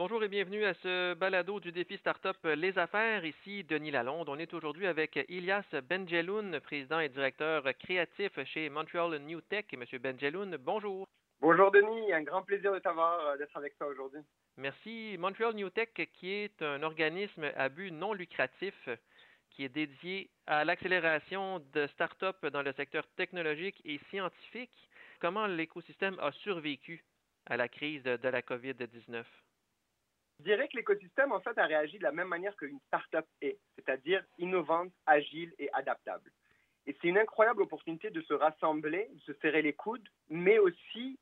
Bonjour et bienvenue à ce balado du défi Startup Les Affaires. Ici Denis Lalonde. On est aujourd'hui avec Ilias Benjeloun, président et directeur créatif chez Montreal New Tech. Monsieur Benjeloun, bonjour. Bonjour Denis, un grand plaisir de t'avoir, euh, d'être avec toi aujourd'hui. Merci. Montreal New Tech, qui est un organisme à but non lucratif qui est dédié à l'accélération de startups dans le secteur technologique et scientifique. Comment l'écosystème a survécu à la crise de la COVID-19? Je dirais que l'écosystème, en fait, a réagi de la même manière qu'une start-up est, c'est-à-dire innovante, agile et adaptable. Et c'est une incroyable opportunité de se rassembler, de se serrer les coudes, mais aussi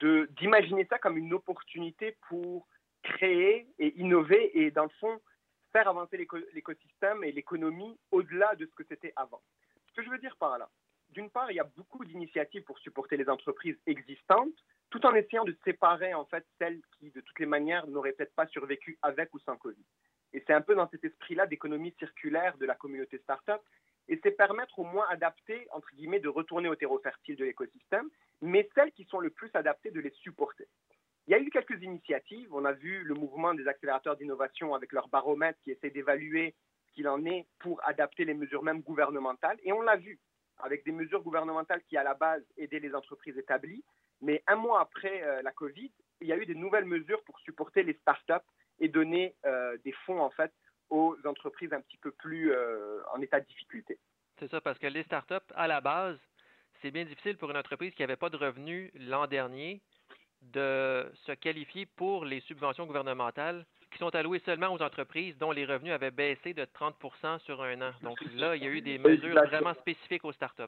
d'imaginer ça comme une opportunité pour créer et innover et, dans le fond, faire avancer l'écosystème et l'économie au-delà de ce que c'était avant. Ce que je veux dire par là, d'une part, il y a beaucoup d'initiatives pour supporter les entreprises existantes, tout en essayant de séparer en fait celles qui, de toutes les manières, n'auraient peut-être pas survécu avec ou sans Covid. Et c'est un peu dans cet esprit-là d'économie circulaire de la communauté startup, et c'est permettre au moins adapter, entre guillemets, de retourner au terreau fertile de l'écosystème, mais celles qui sont le plus adaptées, de les supporter. Il y a eu quelques initiatives. On a vu le mouvement des accélérateurs d'innovation avec leur baromètre qui essaie d'évaluer ce qu'il en est pour adapter les mesures même gouvernementales. Et on l'a vu avec des mesures gouvernementales qui, à la base, aidaient les entreprises établies. Mais un mois après euh, la COVID, il y a eu des nouvelles mesures pour supporter les startups et donner euh, des fonds, en fait, aux entreprises un petit peu plus euh, en état de difficulté. C'est ça, parce que les startups, à la base, c'est bien difficile pour une entreprise qui n'avait pas de revenus l'an dernier de se qualifier pour les subventions gouvernementales qui sont allouées seulement aux entreprises dont les revenus avaient baissé de 30% sur un an. Donc là, il y a eu des mesures vraiment spécifiques aux startups.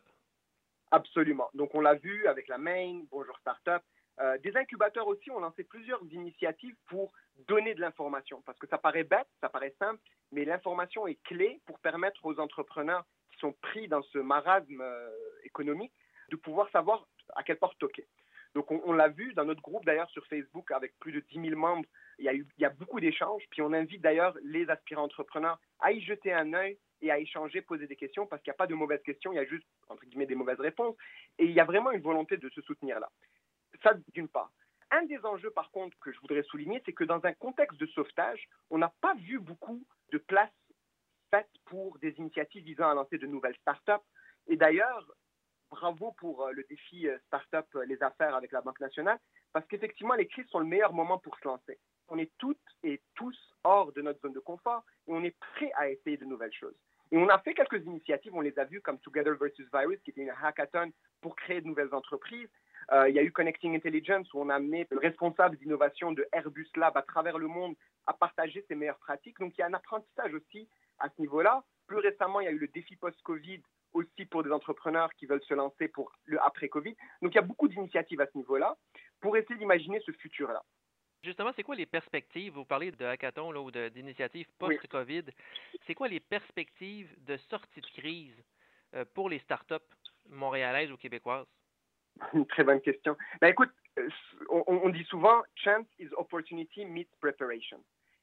Absolument. Donc on l'a vu avec la Main, Bonjour Startup. Euh, des incubateurs aussi ont lancé plusieurs initiatives pour donner de l'information. Parce que ça paraît bête, ça paraît simple, mais l'information est clé pour permettre aux entrepreneurs qui sont pris dans ce marasme euh, économique de pouvoir savoir à quelle porte toquer. Donc, on, l'a vu dans notre groupe, d'ailleurs, sur Facebook, avec plus de 10 000 membres, il y a, eu, il y a beaucoup d'échanges. Puis, on invite d'ailleurs les aspirants entrepreneurs à y jeter un œil et à échanger, poser des questions, parce qu'il n'y a pas de mauvaises questions, il y a juste, entre guillemets, des mauvaises réponses. Et il y a vraiment une volonté de se soutenir là. Ça, d'une part. Un des enjeux, par contre, que je voudrais souligner, c'est que dans un contexte de sauvetage, on n'a pas vu beaucoup de places faites pour des initiatives visant à lancer de nouvelles startups. Et d'ailleurs, bravo pour euh, le défi euh, Startup euh, Les Affaires avec la Banque nationale, parce qu'effectivement, les crises sont le meilleur moment pour se lancer. On est toutes et tous hors de notre zone de confort et on est prêt à essayer de nouvelles choses. Et on a fait quelques initiatives, on les a vues comme Together versus Virus, qui était une hackathon pour créer de nouvelles entreprises. il y a eu Connecting Intelligence, où on a amené le responsable d'innovation de Airbus Lab à travers le monde à partager ses meilleures pratiques. Donc il y a un apprentissage aussi à ce niveau-là. Plus récemment, il y a eu le défi post-Covid aussi pour des entrepreneurs qui veulent se lancer pour le après-Covid. Donc il y a beaucoup d'initiatives à ce niveau-là pour essayer d'imaginer ce futur-là. Justement, c'est quoi les perspectives? Vous parlez de hackathon là, ou d'initiatives post-COVID. C'est quoi les perspectives de sortie de crise euh, pour les startups montréalaises ou québécoises? Une très bonne question. Ben, écoute, euh, on, on dit souvent chance is opportunity meets preparation.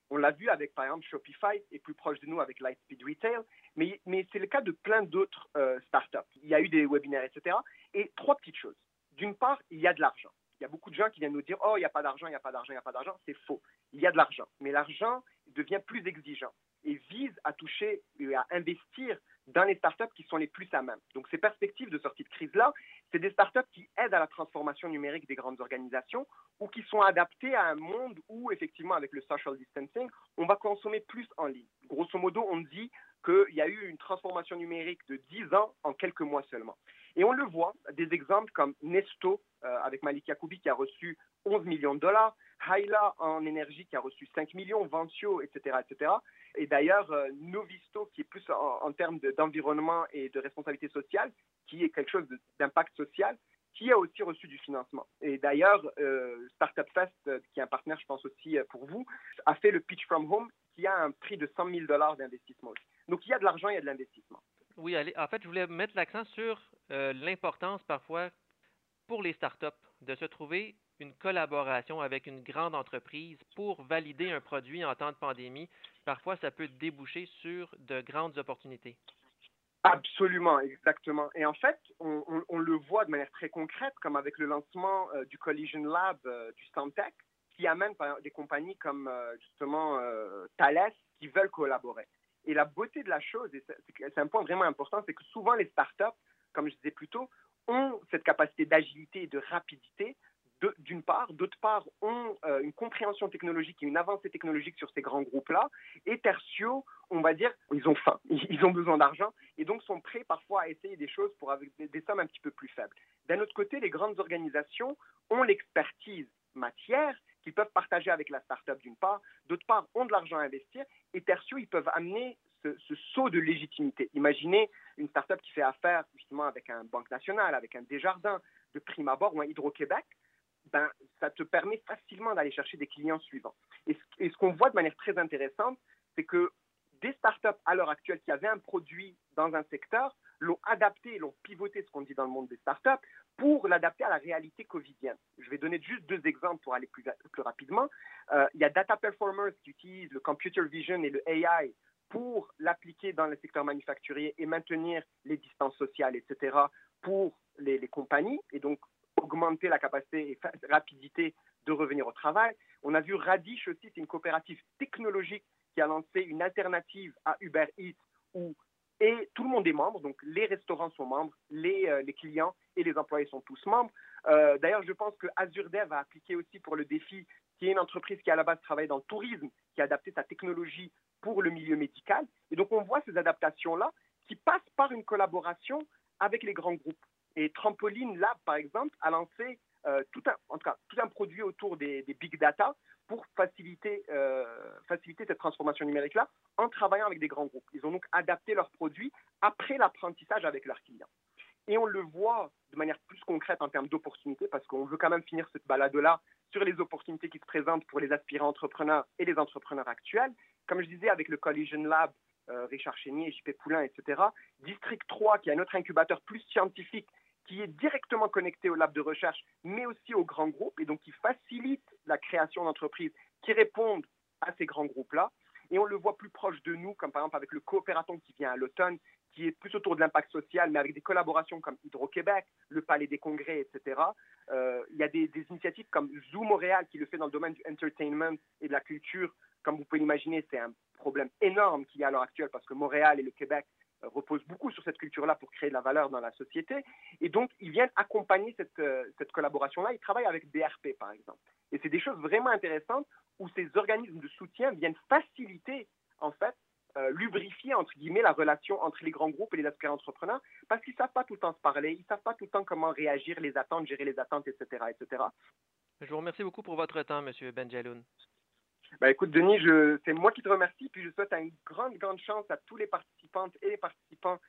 On l'a vu avec, par exemple, Shopify, et plus proche de nous avec Lightspeed Retail, mais, mais c'est le cas de plein d'autres euh, startups. Il y a eu des webinaires, etc. Et trois petites choses. D'une part, il y a de l'argent. Il y a beaucoup de gens qui viennent nous dire Oh, il n'y a pas d'argent, il n'y a pas d'argent, il n'y a pas d'argent. C'est faux. Il y a de l'argent. Mais l'argent devient plus exigeant et vise à toucher et à investir dans les startups qui sont les plus à même. Donc, ces perspectives de sortie de crise-là, c'est des startups qui aident à la transformation numérique des grandes organisations ou qui sont adaptées à un monde où, effectivement, avec le social distancing, on va consommer plus en ligne. Grosso modo, on dit qu'il y a eu une transformation numérique de 10 ans en quelques mois seulement. Et on le voit, des exemples comme Nesto, euh, avec Malik Yacoubi, qui a reçu 11 millions de dollars, Haila en énergie, qui a reçu 5 millions, Ventio, etc., etc., et d'ailleurs, euh, Novisto, qui est plus en, termes d'environnement et de responsabilité sociale, qui est quelque chose d'impact social, qui a aussi reçu du financement. Et d'ailleurs, euh, Startup Fest, euh, qui est un partenaire, je pense aussi pour vous, a fait le Pitch from Home, qui a un prix de 100 000 dollars d'investissement aussi. Donc il y a de l'argent, il y a de l'investissement. Oui, allez, en fait, je voulais mettre l'accent sur l'importance parfois pour les startups de se trouver une collaboration avec une grande entreprise pour valider un produit en temps de pandémie. Parfois, ça peut déboucher sur de grandes opportunités. Absolument, exactement. Et en fait, on, le voit de manière très concrète, comme avec le lancement euh, du Collision Lab euh, du Stantec, qui amène des compagnies comme justement Thales qui veulent collaborer. Et la beauté de la chose, et c'est un point vraiment important, c'est que souvent les startups, comme je disais plus tôt, ont cette capacité d'agilité et de rapidité, d'une part, d'autre part, ont euh, une compréhension technologique et une avancée technologique sur ces grands groupes-là, et tertio, on va dire, ils ont faim, ils ont besoin d'argent, et donc sont prêts parfois à essayer des choses pour des, sommes un petit peu plus faibles. D'un autre côté, les grandes organisations ont l'expertise matière qu'ils peuvent partager avec la start-up d'une part, d'autre part, ont de l'argent à investir, et tertio, ils peuvent amener ce, ce, saut de légitimité. Imaginez une start-up qui fait affaire justement avec un Banque nationale, avec un Desjardins, de prime abord, ou un Hydro-Québec, ben, ça te permet facilement d'aller chercher des clients suivants. Et ce, qu'on voit de manière très intéressante, c'est que des startups à l'heure actuelle qui avaient un produit dans un secteur l'ont adapté, l'ont pivoté, ce qu'on dit dans le monde des startups, pour l'adapter à la réalité covidienne. Je vais donner juste deux exemples pour aller plus, rapidement. Euh, il y a Data Performers qui utilise le computer vision et le AI pour l'appliquer dans le secteur manufacturier et maintenir les distances sociales, etc., pour les, les compagnies. Et donc, augmenter la capacité et rapidité de revenir au travail. On a vu Radish aussi, c'est une coopérative technologique qui a lancé une alternative à Uber Eats où et tout le monde est membre, donc les restaurants sont membres, les, euh, clients et les employés sont tous membres. Euh, d'ailleurs, je pense que AzureDev a appliqué aussi pour le défi, qui est une entreprise qui à la base travaille dans le tourisme, qui a adapté sa technologie pour le milieu médical. Et donc on voit ces adaptations-là qui passent par une collaboration avec les grands groupes. Et Trampoline Lab, par exemple, a lancé euh, tout, un, en tout, cas, tout un produit autour des, big data pour faciliter, euh, faciliter cette transformation numérique-là en travaillant avec des grands groupes. Ils ont donc adapté leurs produits après l'apprentissage avec leurs clients. Et on le voit de manière plus concrète en termes d'opportunités, parce qu'on veut quand même finir cette balade-là sur les opportunités qui se présentent pour les aspirants entrepreneurs et les entrepreneurs actuels. Comme je disais, avec le Collision Lab, euh, Richard Chénier, JP Poulain, etc. District 3, qui est un autre incubateur plus scientifique qui est directement connecté au lab de recherche, mais aussi aux grands groupes, et donc qui facilite la création d'entreprises qui répondent à ces grands groupes-là. Et on le voit plus proche de nous, comme par exemple avec le coopératon qui vient à l'automne, qui est plus autour de l'impact social, mais avec des collaborations comme Hydro-Québec, le Palais des Congrès, etc. Euh, il y a des, des, initiatives comme Zoo Montréal qui le fait dans le domaine du entertainment et de la culture. Comme vous pouvez l'imaginer, c'est un problème énorme qu'il y a à l'heure actuelle parce que Montréal et le Québec repose beaucoup sur cette culture-là pour créer de la valeur dans la société. Et donc, ils viennent accompagner cette, euh, cette collaboration-là. Ils travaillent avec BRP, par exemple. Et c'est des choses vraiment intéressantes où ces organismes de soutien viennent faciliter, en fait, euh, lubrifier, entre guillemets, la relation entre les grands groupes et les aspirants entrepreneurs parce qu'ils ne savent pas tout le temps se parler, ils ne savent pas tout le temps comment réagir, les attentes, gérer les attentes, etc. etc. Je vous remercie beaucoup pour votre temps, M. Benjaloun. Bah, écoute, Denis, c'est moi qui te remercie, puis je souhaite une grande, grande chance à tous les participantes et les participants